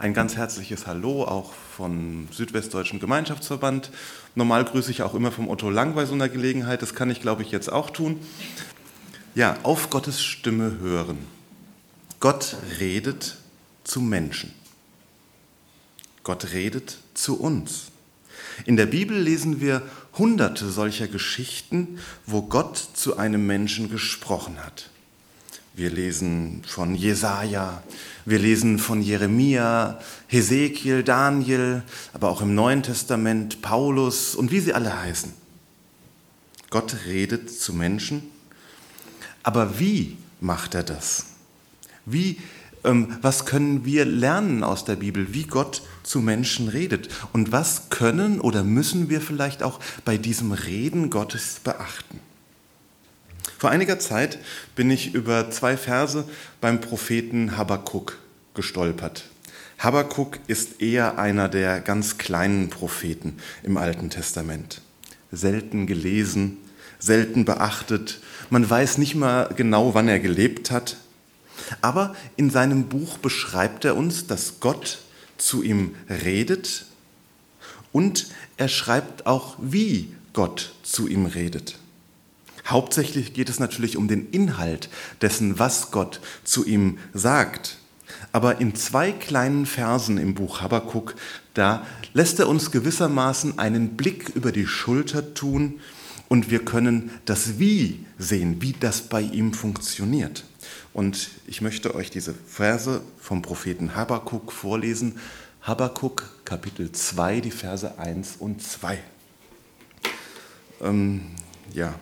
Ein ganz herzliches Hallo auch vom Südwestdeutschen Gemeinschaftsverband. Normal grüße ich auch immer vom Otto Lang bei so einer Gelegenheit. Das kann ich, glaube ich, jetzt auch tun. Ja, auf Gottes Stimme hören. Gott redet zu Menschen. Gott redet zu uns. In der Bibel lesen wir hunderte solcher Geschichten, wo Gott zu einem Menschen gesprochen hat. Wir lesen von Jesaja, wir lesen von Jeremia, Hesekiel, Daniel, aber auch im Neuen Testament Paulus und wie sie alle heißen. Gott redet zu Menschen, aber wie macht er das? Wie, ähm, was können wir lernen aus der Bibel, wie Gott zu Menschen redet? Und was können oder müssen wir vielleicht auch bei diesem Reden Gottes beachten? Vor einiger Zeit bin ich über zwei Verse beim Propheten Habakkuk gestolpert. Habakkuk ist eher einer der ganz kleinen Propheten im Alten Testament. Selten gelesen, selten beachtet. Man weiß nicht mal genau, wann er gelebt hat. Aber in seinem Buch beschreibt er uns, dass Gott zu ihm redet und er schreibt auch, wie Gott zu ihm redet. Hauptsächlich geht es natürlich um den Inhalt dessen, was Gott zu ihm sagt. Aber in zwei kleinen Versen im Buch Habakkuk, da lässt er uns gewissermaßen einen Blick über die Schulter tun und wir können das Wie sehen, wie das bei ihm funktioniert. Und ich möchte euch diese Verse vom Propheten Habakkuk vorlesen. Habakkuk Kapitel 2, die Verse 1 und 2. Ähm, ja,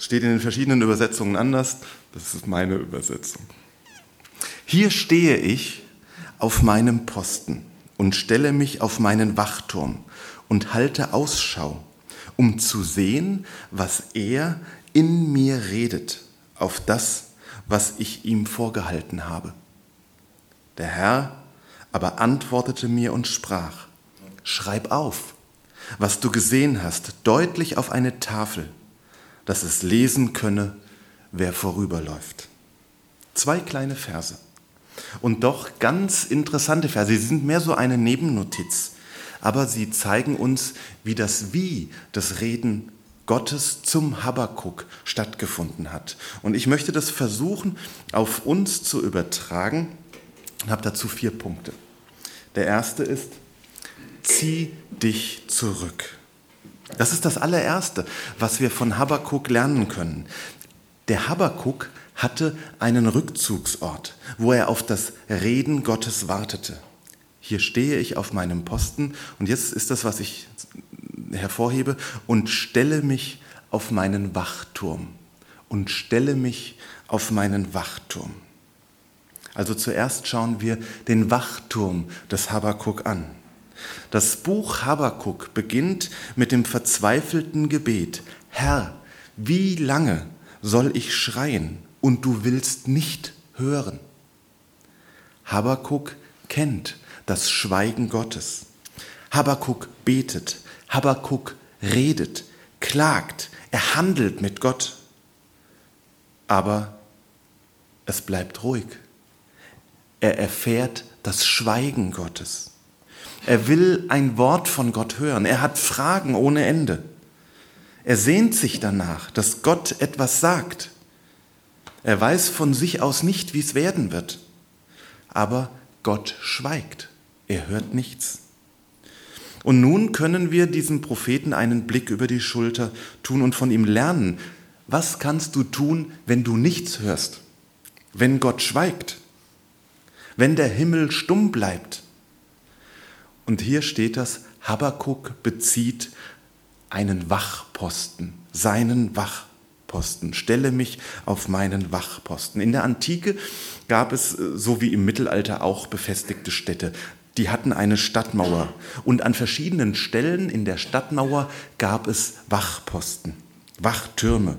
steht in den verschiedenen Übersetzungen anders. Das ist meine Übersetzung. Hier stehe ich auf meinem Posten und stelle mich auf meinen Wachturm und halte Ausschau, um zu sehen, was er in mir redet, auf das, was ich ihm vorgehalten habe. Der Herr aber antwortete mir und sprach, schreib auf, was du gesehen hast, deutlich auf eine Tafel dass es lesen könne, wer vorüberläuft. Zwei kleine Verse. Und doch ganz interessante Verse. Sie sind mehr so eine Nebennotiz. Aber sie zeigen uns, wie das Wie des Reden Gottes zum Habakuk stattgefunden hat. Und ich möchte das versuchen, auf uns zu übertragen und habe dazu vier Punkte. Der erste ist, zieh dich zurück. Das ist das allererste, was wir von Habakuk lernen können. Der Habakuk hatte einen Rückzugsort, wo er auf das Reden Gottes wartete. Hier stehe ich auf meinem Posten und jetzt ist das, was ich hervorhebe, und stelle mich auf meinen Wachturm. Und stelle mich auf meinen Wachturm. Also zuerst schauen wir den Wachturm des Habakuk an. Das Buch Habakuk beginnt mit dem verzweifelten Gebet, Herr, wie lange soll ich schreien und du willst nicht hören? Habakuk kennt das Schweigen Gottes. Habakuk betet, Habakuk redet, klagt, er handelt mit Gott. Aber es bleibt ruhig. Er erfährt das Schweigen Gottes. Er will ein Wort von Gott hören. Er hat Fragen ohne Ende. Er sehnt sich danach, dass Gott etwas sagt. Er weiß von sich aus nicht, wie es werden wird. Aber Gott schweigt. Er hört nichts. Und nun können wir diesem Propheten einen Blick über die Schulter tun und von ihm lernen. Was kannst du tun, wenn du nichts hörst? Wenn Gott schweigt? Wenn der Himmel stumm bleibt? Und hier steht das, Habakuk bezieht einen Wachposten, seinen Wachposten. Stelle mich auf meinen Wachposten. In der Antike gab es, äh, so wie im Mittelalter, auch befestigte Städte. Die hatten eine Stadtmauer und an verschiedenen Stellen in der Stadtmauer gab es Wachposten, Wachtürme.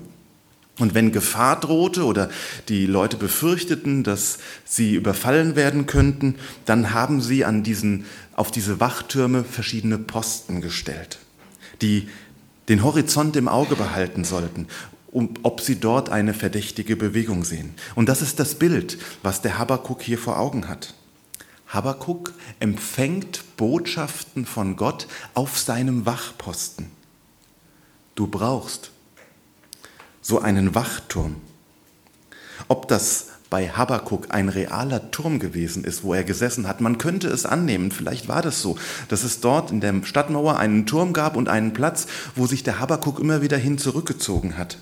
Und wenn Gefahr drohte oder die Leute befürchteten, dass sie überfallen werden könnten, dann haben sie an diesen, auf diese Wachtürme verschiedene Posten gestellt, die den Horizont im Auge behalten sollten, um, ob sie dort eine verdächtige Bewegung sehen. Und das ist das Bild, was der Habakuk hier vor Augen hat. Habakuk empfängt Botschaften von Gott auf seinem Wachposten. Du brauchst so einen Wachturm. Ob das bei Habakuk ein realer Turm gewesen ist, wo er gesessen hat. Man könnte es annehmen, vielleicht war das so, dass es dort in der Stadtmauer einen Turm gab und einen Platz, wo sich der Habakuk immer wieder hin zurückgezogen hat.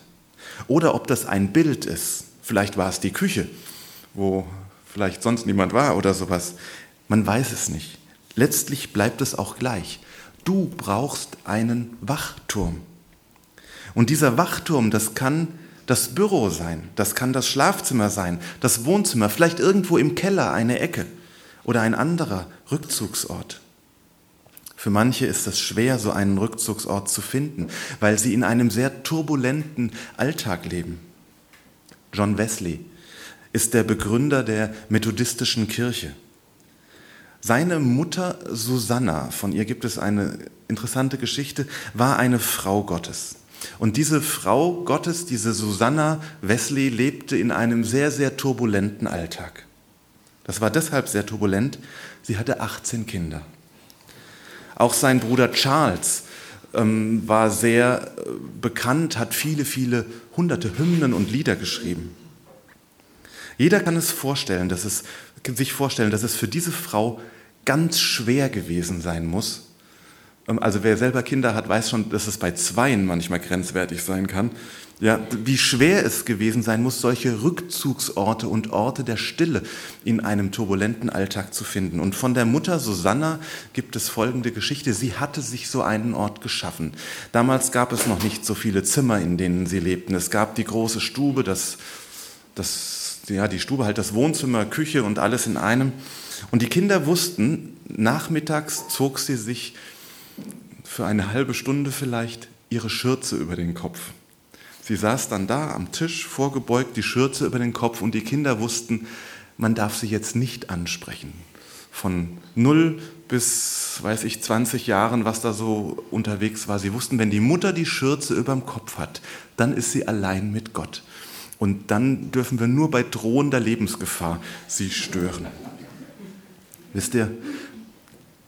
Oder ob das ein Bild ist, vielleicht war es die Küche, wo vielleicht sonst niemand war oder sowas. Man weiß es nicht. Letztlich bleibt es auch gleich. Du brauchst einen Wachturm. Und dieser Wachturm, das kann das Büro sein, das kann das Schlafzimmer sein, das Wohnzimmer, vielleicht irgendwo im Keller eine Ecke oder ein anderer Rückzugsort. Für manche ist es schwer, so einen Rückzugsort zu finden, weil sie in einem sehr turbulenten Alltag leben. John Wesley ist der Begründer der methodistischen Kirche. Seine Mutter Susanna, von ihr gibt es eine interessante Geschichte, war eine Frau Gottes. Und diese Frau Gottes, diese Susanna Wesley, lebte in einem sehr, sehr turbulenten Alltag. Das war deshalb sehr turbulent, sie hatte 18 Kinder. Auch sein Bruder Charles ähm, war sehr äh, bekannt, hat viele, viele hunderte Hymnen und Lieder geschrieben. Jeder kann es vorstellen, dass es, sich vorstellen, dass es für diese Frau ganz schwer gewesen sein muss, also wer selber Kinder hat, weiß schon, dass es bei Zweien manchmal grenzwertig sein kann. Ja, wie schwer es gewesen sein muss, solche Rückzugsorte und Orte der Stille in einem turbulenten Alltag zu finden. Und von der Mutter Susanna gibt es folgende Geschichte. Sie hatte sich so einen Ort geschaffen. Damals gab es noch nicht so viele Zimmer, in denen sie lebten. Es gab die große Stube, das, das, ja, die Stube halt das Wohnzimmer, Küche und alles in einem. Und die Kinder wussten, nachmittags zog sie sich für eine halbe Stunde vielleicht ihre Schürze über den Kopf. Sie saß dann da am Tisch, vorgebeugt, die Schürze über den Kopf und die Kinder wussten, man darf sie jetzt nicht ansprechen. Von null bis, weiß ich, 20 Jahren, was da so unterwegs war. Sie wussten, wenn die Mutter die Schürze über dem Kopf hat, dann ist sie allein mit Gott. Und dann dürfen wir nur bei drohender Lebensgefahr sie stören. Wisst ihr,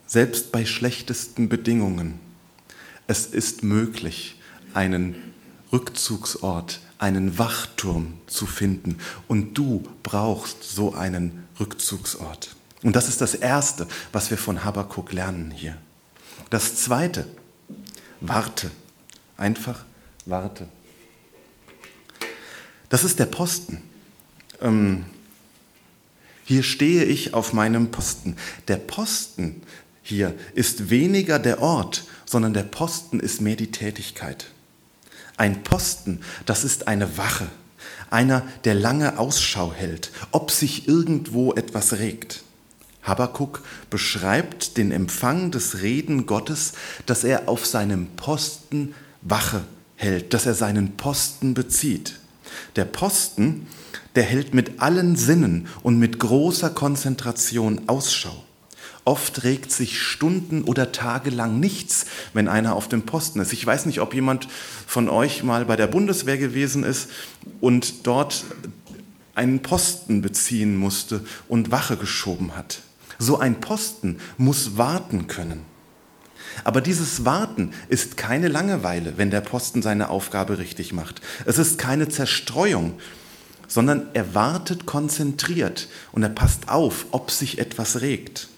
selbst bei schlechtesten Bedingungen es ist möglich, einen Rückzugsort, einen Wachturm zu finden. Und du brauchst so einen Rückzugsort. Und das ist das Erste, was wir von Habakkuk lernen hier. Das Zweite, warte. Einfach warte. Das ist der Posten. Ähm, hier stehe ich auf meinem Posten. Der Posten hier ist weniger der Ort, sondern der Posten ist mehr die Tätigkeit. Ein Posten, das ist eine Wache, einer, der lange Ausschau hält, ob sich irgendwo etwas regt. Habakuk beschreibt den Empfang des Reden Gottes, dass er auf seinem Posten Wache hält, dass er seinen Posten bezieht. Der Posten, der hält mit allen Sinnen und mit großer Konzentration Ausschau. Oft regt sich Stunden oder Tage lang nichts, wenn einer auf dem Posten ist. Ich weiß nicht, ob jemand von euch mal bei der Bundeswehr gewesen ist und dort einen Posten beziehen musste und Wache geschoben hat. So ein Posten muss warten können. Aber dieses Warten ist keine Langeweile, wenn der Posten seine Aufgabe richtig macht. Es ist keine Zerstreuung, sondern er wartet konzentriert und er passt auf, ob sich etwas regt.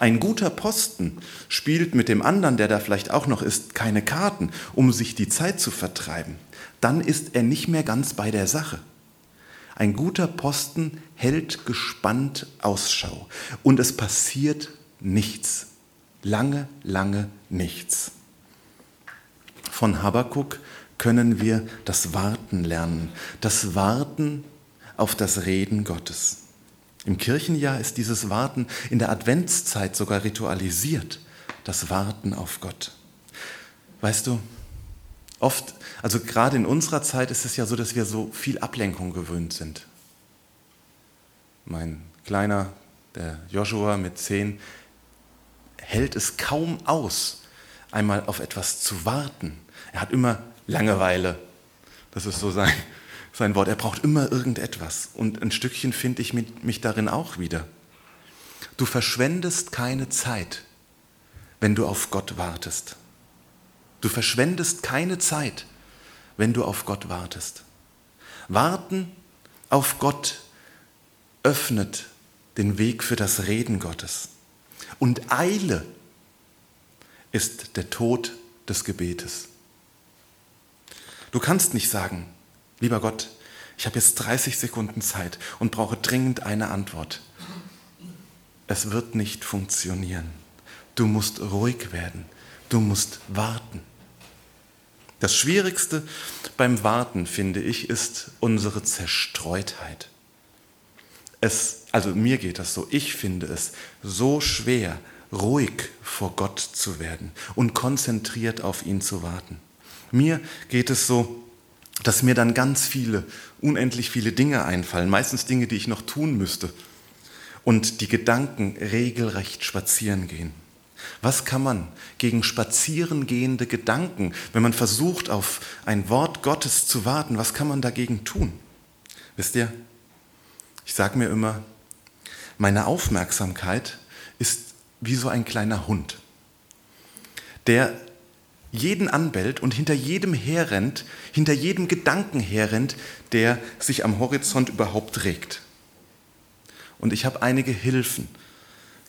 Ein guter Posten spielt mit dem anderen, der da vielleicht auch noch ist, keine Karten, um sich die Zeit zu vertreiben. Dann ist er nicht mehr ganz bei der Sache. Ein guter Posten hält gespannt Ausschau und es passiert nichts. Lange, lange nichts. Von Habakuk können wir das Warten lernen, das Warten auf das Reden Gottes. Im Kirchenjahr ist dieses Warten in der Adventszeit sogar ritualisiert, das Warten auf Gott. Weißt du, oft, also gerade in unserer Zeit ist es ja so, dass wir so viel Ablenkung gewöhnt sind. Mein kleiner, der Joshua mit zehn, hält es kaum aus, einmal auf etwas zu warten. Er hat immer Langeweile. Das ist so sein, sein Wort. Er braucht immer irgendetwas. Und ein Stückchen finde ich mich darin auch wieder. du verschwendest keine Zeit, wenn du auf Gott wartest. Du verschwendest keine Zeit, wenn du auf Gott wartest. Warten auf Gott öffnet den Weg für das Reden Gottes. Und Eile ist der Tod des Gebetes. Du kannst nicht sagen, lieber Gott, ich habe jetzt 30 Sekunden Zeit und brauche dringend eine Antwort. Es wird nicht funktionieren. Du musst ruhig werden. Du musst warten. Das Schwierigste beim Warten, finde ich, ist unsere Zerstreutheit. Es, also mir geht das so, ich finde es so schwer, ruhig vor Gott zu werden und konzentriert auf ihn zu warten. Mir geht es so, dass mir dann ganz viele, unendlich viele Dinge einfallen, meistens Dinge, die ich noch tun müsste, und die Gedanken regelrecht spazieren gehen. Was kann man gegen spazierengehende Gedanken, wenn man versucht, auf ein Wort Gottes zu warten, was kann man dagegen tun? Wisst ihr, ich sage mir immer, meine Aufmerksamkeit ist wie so ein kleiner Hund, der jeden anbellt und hinter jedem herrennt, hinter jedem Gedanken herrennt, der sich am Horizont überhaupt regt. Und ich habe einige Hilfen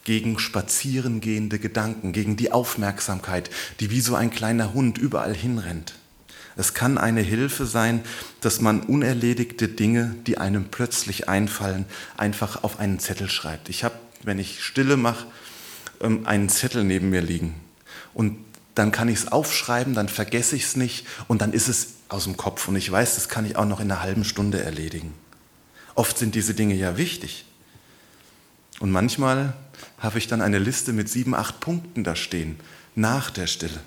gegen spazierengehende Gedanken, gegen die Aufmerksamkeit, die wie so ein kleiner Hund überall hinrennt. Es kann eine Hilfe sein, dass man unerledigte Dinge, die einem plötzlich einfallen, einfach auf einen Zettel schreibt. Ich habe, wenn ich Stille mache, ähm, einen Zettel neben mir liegen. Und dann kann ich es aufschreiben, dann vergesse ich es nicht und dann ist es aus dem Kopf. Und ich weiß, das kann ich auch noch in einer halben Stunde erledigen. Oft sind diese Dinge ja wichtig. Und manchmal habe ich dann eine Liste mit sieben, acht Punkten da stehen, nach der Stille.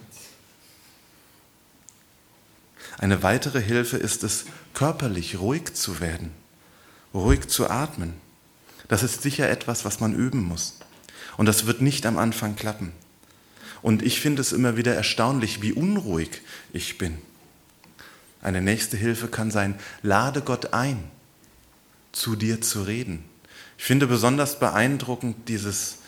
Eine weitere Hilfe ist es, körperlich ruhig zu werden, ruhig zu atmen. Das ist sicher etwas, was man üben muss. Und das wird nicht am Anfang klappen. Und ich finde es immer wieder erstaunlich, wie unruhig ich bin. Eine nächste Hilfe kann sein, lade Gott ein, zu dir zu reden. Ich finde besonders beeindruckend dieses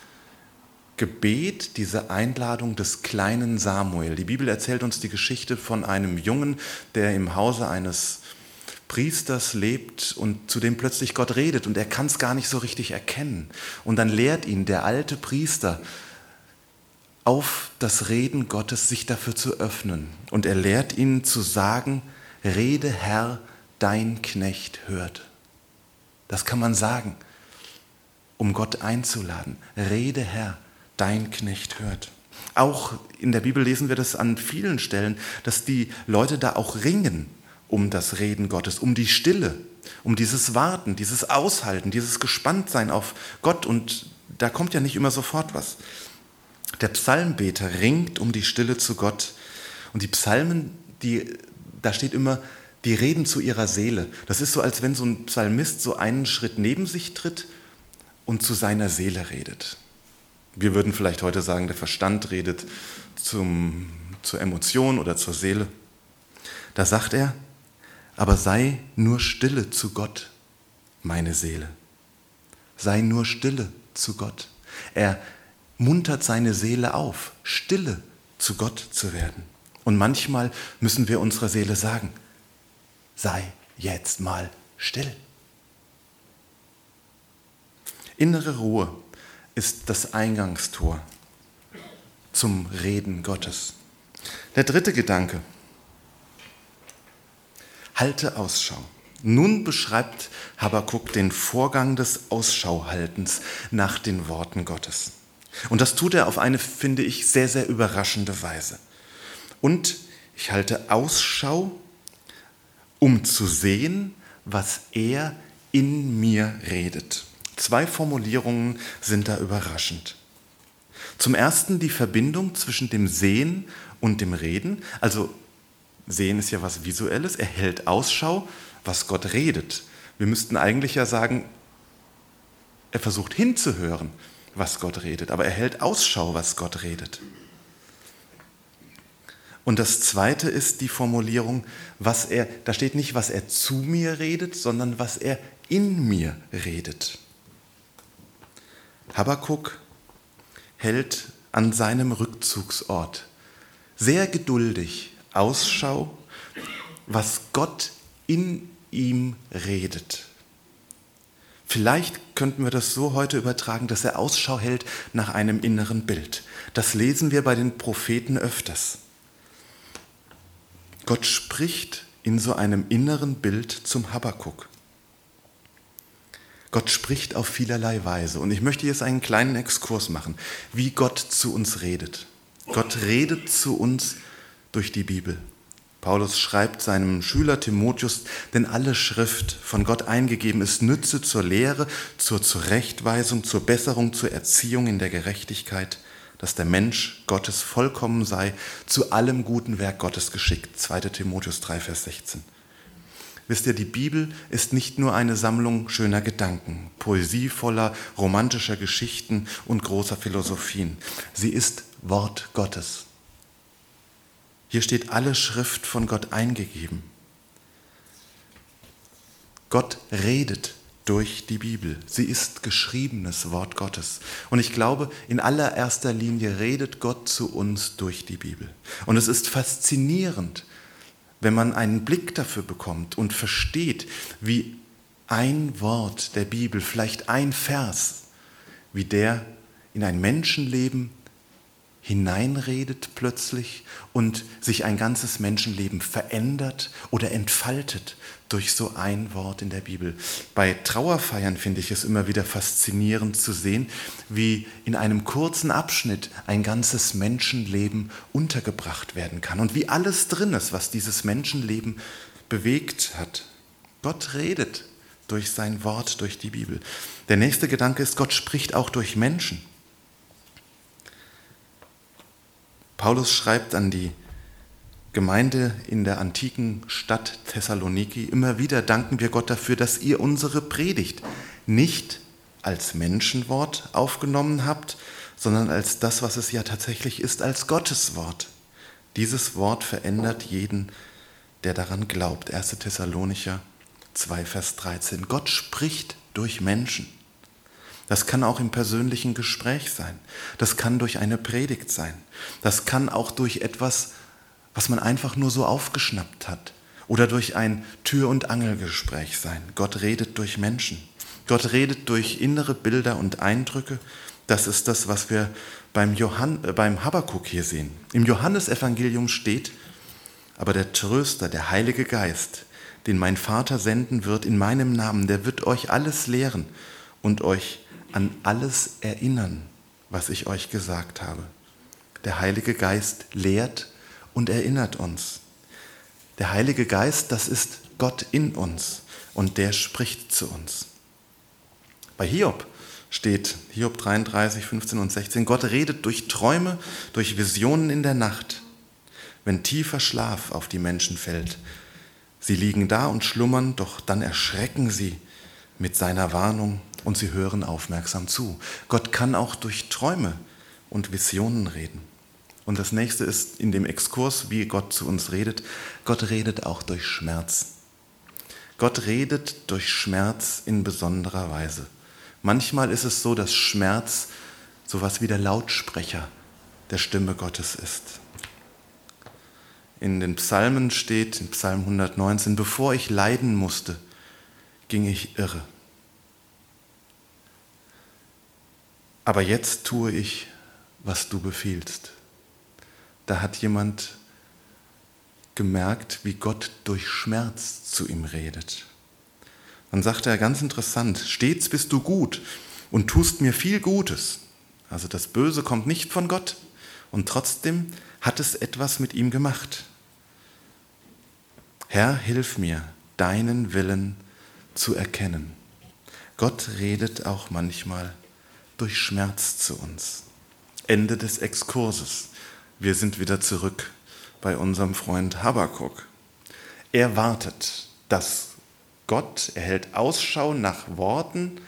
Gebet, diese Einladung des kleinen Samuel. Die Bibel erzählt uns die Geschichte von einem Jungen, der im Hause eines Priesters lebt und zu dem plötzlich Gott redet und er kann es gar nicht so richtig erkennen. Und dann lehrt ihn der alte Priester auf das Reden Gottes, sich dafür zu öffnen. Und er lehrt ihn zu sagen, Rede Herr, dein Knecht hört. Das kann man sagen um Gott einzuladen. Rede Herr, dein Knecht hört. Auch in der Bibel lesen wir das an vielen Stellen, dass die Leute da auch ringen um das Reden Gottes, um die Stille, um dieses Warten, dieses Aushalten, dieses Gespanntsein auf Gott. Und da kommt ja nicht immer sofort was. Der Psalmbeter ringt um die Stille zu Gott. Und die Psalmen, die, da steht immer, die reden zu ihrer Seele. Das ist so, als wenn so ein Psalmist so einen Schritt neben sich tritt und zu seiner Seele redet. Wir würden vielleicht heute sagen, der Verstand redet zum, zur Emotion oder zur Seele. Da sagt er, aber sei nur stille zu Gott, meine Seele. Sei nur stille zu Gott. Er muntert seine Seele auf, stille zu Gott zu werden. Und manchmal müssen wir unserer Seele sagen, sei jetzt mal still. Innere Ruhe ist das Eingangstor zum Reden Gottes. Der dritte Gedanke. Halte Ausschau. Nun beschreibt Habakuk den Vorgang des Ausschauhaltens nach den Worten Gottes. Und das tut er auf eine, finde ich, sehr, sehr überraschende Weise. Und ich halte Ausschau, um zu sehen, was er in mir redet. Zwei Formulierungen sind da überraschend. Zum ersten die Verbindung zwischen dem Sehen und dem Reden. Also Sehen ist ja was Visuelles, er hält Ausschau, was Gott redet. Wir müssten eigentlich ja sagen, er versucht hinzuhören, was Gott redet, aber er hält Ausschau, was Gott redet. Und das zweite ist die Formulierung, was er, da steht nicht, was er zu mir redet, sondern was er in mir redet. Habakuk hält an seinem Rückzugsort sehr geduldig Ausschau, was Gott in ihm redet. Vielleicht könnten wir das so heute übertragen, dass er Ausschau hält nach einem inneren Bild. Das lesen wir bei den Propheten öfters. Gott spricht in so einem inneren Bild zum Habakuk. Gott spricht auf vielerlei Weise. Und ich möchte jetzt einen kleinen Exkurs machen, wie Gott zu uns redet. Gott redet zu uns durch die Bibel. Paulus schreibt seinem Schüler Timotheus, denn alle Schrift von Gott eingegeben ist, nütze zur Lehre, zur Zurechtweisung, zur Besserung, zur Erziehung in der Gerechtigkeit, dass der Mensch Gottes vollkommen sei, zu allem guten Werk Gottes geschickt. 2 Timotheus 3, Vers 16. Wisst ihr, die Bibel ist nicht nur eine Sammlung schöner Gedanken, poesievoller, romantischer Geschichten und großer Philosophien. Sie ist Wort Gottes. Hier steht alle Schrift von Gott eingegeben. Gott redet durch die Bibel. Sie ist geschriebenes Wort Gottes. Und ich glaube, in allererster Linie redet Gott zu uns durch die Bibel. Und es ist faszinierend, wenn man einen Blick dafür bekommt und versteht, wie ein Wort der Bibel, vielleicht ein Vers, wie der in ein Menschenleben hineinredet plötzlich und sich ein ganzes Menschenleben verändert oder entfaltet durch so ein Wort in der Bibel. Bei Trauerfeiern finde ich es immer wieder faszinierend zu sehen, wie in einem kurzen Abschnitt ein ganzes Menschenleben untergebracht werden kann und wie alles drin ist, was dieses Menschenleben bewegt hat. Gott redet durch sein Wort, durch die Bibel. Der nächste Gedanke ist, Gott spricht auch durch Menschen. Paulus schreibt an die Gemeinde in der antiken Stadt Thessaloniki, immer wieder danken wir Gott dafür, dass ihr unsere Predigt nicht als Menschenwort aufgenommen habt, sondern als das, was es ja tatsächlich ist, als Gottes Wort. Dieses Wort verändert jeden, der daran glaubt. 1. Thessalonicher 2, Vers 13. Gott spricht durch Menschen. Das kann auch im persönlichen Gespräch sein. Das kann durch eine Predigt sein. Das kann auch durch etwas, was man einfach nur so aufgeschnappt hat. Oder durch ein Tür- und Angelgespräch sein. Gott redet durch Menschen. Gott redet durch innere Bilder und Eindrücke. Das ist das, was wir beim, Johann, äh, beim Habakkuk hier sehen. Im Johannesevangelium steht, aber der Tröster, der Heilige Geist, den mein Vater senden wird in meinem Namen, der wird euch alles lehren und euch an alles erinnern, was ich euch gesagt habe. Der Heilige Geist lehrt und erinnert uns. Der Heilige Geist, das ist Gott in uns und der spricht zu uns. Bei Hiob steht Hiob 33, 15 und 16, Gott redet durch Träume, durch Visionen in der Nacht, wenn tiefer Schlaf auf die Menschen fällt. Sie liegen da und schlummern, doch dann erschrecken sie mit seiner Warnung und sie hören aufmerksam zu. Gott kann auch durch Träume und Visionen reden. Und das nächste ist in dem Exkurs, wie Gott zu uns redet. Gott redet auch durch Schmerz. Gott redet durch Schmerz in besonderer Weise. Manchmal ist es so, dass Schmerz sowas wie der Lautsprecher der Stimme Gottes ist. In den Psalmen steht, in Psalm 119, bevor ich leiden musste, ging ich irre. Aber jetzt tue ich, was du befiehlst. Da hat jemand gemerkt, wie Gott durch Schmerz zu ihm redet. Dann sagte er ganz interessant, stets bist du gut und tust mir viel Gutes. Also das Böse kommt nicht von Gott und trotzdem hat es etwas mit ihm gemacht. Herr, hilf mir, deinen Willen zu erkennen. Gott redet auch manchmal durch Schmerz zu uns. Ende des Exkurses. Wir sind wieder zurück bei unserem Freund Habakuk. Er wartet, dass Gott, er hält Ausschau nach Worten,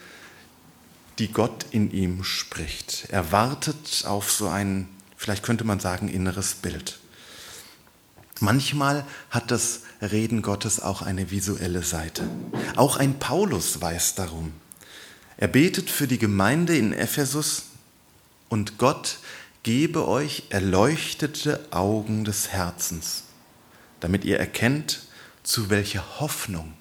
die Gott in ihm spricht. Er wartet auf so ein, vielleicht könnte man sagen, inneres Bild. Manchmal hat das Reden Gottes auch eine visuelle Seite. Auch ein Paulus weiß darum. Er betet für die Gemeinde in Ephesus und Gott gebe euch erleuchtete Augen des Herzens, damit ihr erkennt, zu welcher Hoffnung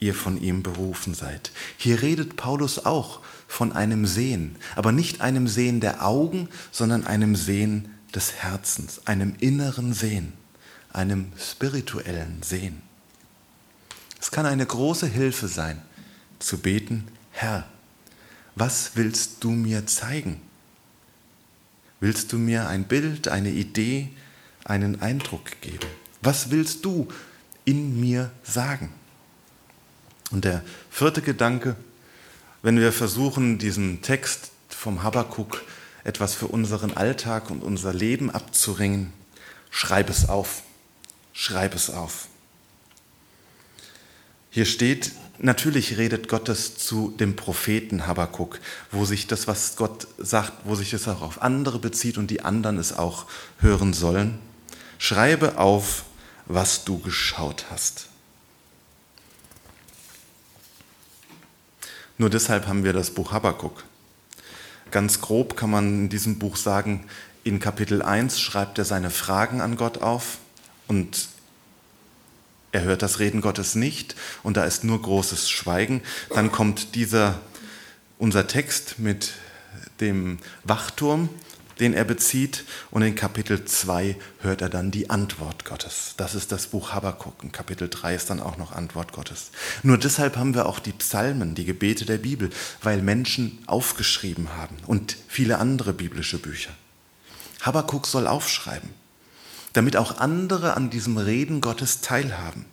ihr von ihm berufen seid. Hier redet Paulus auch von einem Sehen, aber nicht einem Sehen der Augen, sondern einem Sehen des Herzens, einem inneren Sehen, einem spirituellen Sehen. Es kann eine große Hilfe sein, zu beten, Herr, was willst du mir zeigen? Willst du mir ein Bild, eine Idee, einen Eindruck geben? Was willst du in mir sagen? Und der vierte Gedanke, wenn wir versuchen, diesen Text vom Habakuk etwas für unseren Alltag und unser Leben abzuringen, schreib es auf. Schreib es auf. Hier steht, natürlich redet Gottes zu dem Propheten Habakuk, wo sich das, was Gott sagt, wo sich es auch auf andere bezieht und die anderen es auch hören sollen. Schreibe auf, was du geschaut hast. Nur deshalb haben wir das Buch Habakuk. Ganz grob kann man in diesem Buch sagen, in Kapitel 1 schreibt er seine Fragen an Gott auf und er hört das Reden Gottes nicht und da ist nur großes Schweigen. Dann kommt dieser, unser Text mit dem Wachturm, den er bezieht und in Kapitel 2 hört er dann die Antwort Gottes. Das ist das Buch Habakkuk. In Kapitel 3 ist dann auch noch Antwort Gottes. Nur deshalb haben wir auch die Psalmen, die Gebete der Bibel, weil Menschen aufgeschrieben haben und viele andere biblische Bücher. Habakkuk soll aufschreiben damit auch andere an diesem Reden Gottes teilhaben.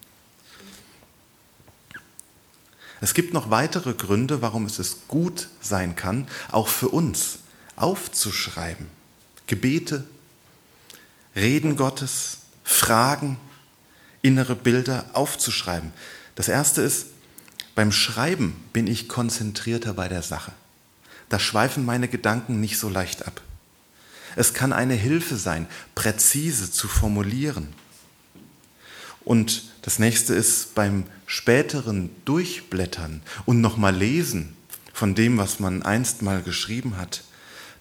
Es gibt noch weitere Gründe, warum es gut sein kann, auch für uns aufzuschreiben. Gebete, Reden Gottes, Fragen, innere Bilder aufzuschreiben. Das erste ist, beim Schreiben bin ich konzentrierter bei der Sache. Da schweifen meine Gedanken nicht so leicht ab. Es kann eine Hilfe sein, präzise zu formulieren. Und das nächste ist beim späteren Durchblättern und nochmal lesen von dem, was man einst mal geschrieben hat.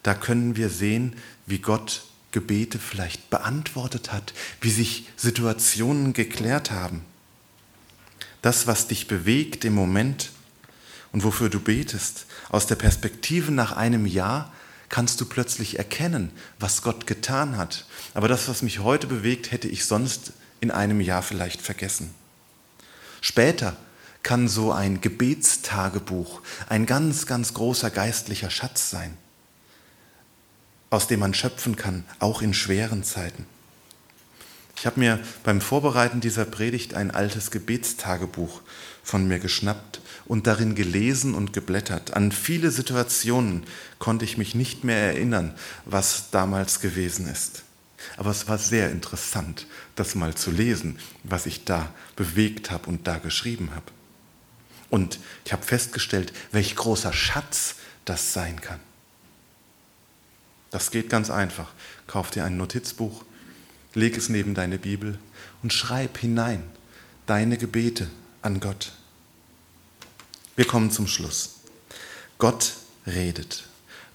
Da können wir sehen, wie Gott Gebete vielleicht beantwortet hat, wie sich Situationen geklärt haben. Das, was dich bewegt im Moment und wofür du betest, aus der Perspektive nach einem Jahr kannst du plötzlich erkennen, was Gott getan hat. Aber das, was mich heute bewegt, hätte ich sonst in einem Jahr vielleicht vergessen. Später kann so ein Gebetstagebuch ein ganz, ganz großer geistlicher Schatz sein, aus dem man schöpfen kann, auch in schweren Zeiten. Ich habe mir beim Vorbereiten dieser Predigt ein altes Gebetstagebuch von mir geschnappt und darin gelesen und geblättert. An viele Situationen konnte ich mich nicht mehr erinnern, was damals gewesen ist. Aber es war sehr interessant, das mal zu lesen, was ich da bewegt habe und da geschrieben habe. Und ich habe festgestellt, welch großer Schatz das sein kann. Das geht ganz einfach. Kauf dir ein Notizbuch, leg es neben deine Bibel und schreib hinein deine Gebete an Gott. Wir kommen zum Schluss. Gott redet.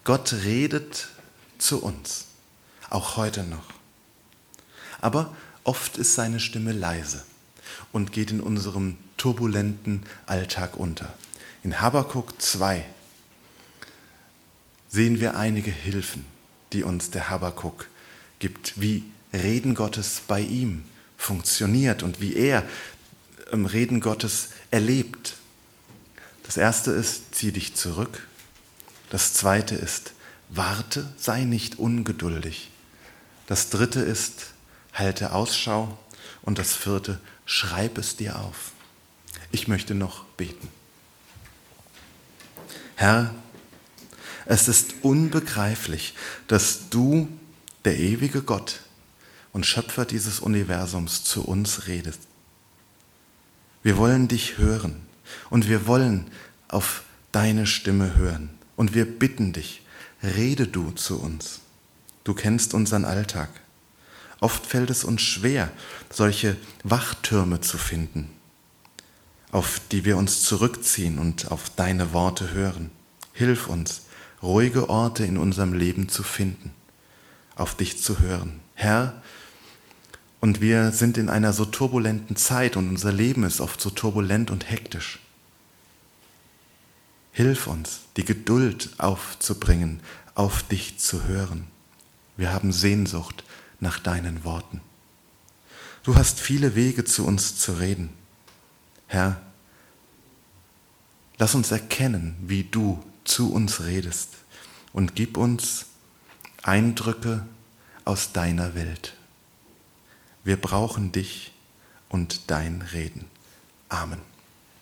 Gott redet zu uns, auch heute noch. Aber oft ist seine Stimme leise und geht in unserem turbulenten Alltag unter. In Habakkuk 2 sehen wir einige Hilfen, die uns der Habakkuk gibt, wie Reden Gottes bei ihm funktioniert und wie er Reden Gottes erlebt. Das erste ist, zieh dich zurück. Das zweite ist, warte, sei nicht ungeduldig. Das dritte ist, halte Ausschau. Und das vierte, schreib es dir auf. Ich möchte noch beten. Herr, es ist unbegreiflich, dass du, der ewige Gott und Schöpfer dieses Universums, zu uns redest. Wir wollen dich hören. Und wir wollen auf deine Stimme hören. Und wir bitten dich, rede du zu uns. Du kennst unseren Alltag. Oft fällt es uns schwer, solche Wachtürme zu finden, auf die wir uns zurückziehen und auf deine Worte hören. Hilf uns, ruhige Orte in unserem Leben zu finden, auf dich zu hören. Herr, und wir sind in einer so turbulenten Zeit und unser Leben ist oft so turbulent und hektisch. Hilf uns, die Geduld aufzubringen, auf dich zu hören. Wir haben Sehnsucht nach deinen Worten. Du hast viele Wege zu uns zu reden. Herr, lass uns erkennen, wie du zu uns redest und gib uns Eindrücke aus deiner Welt. Wir brauchen dich und dein Reden. Amen.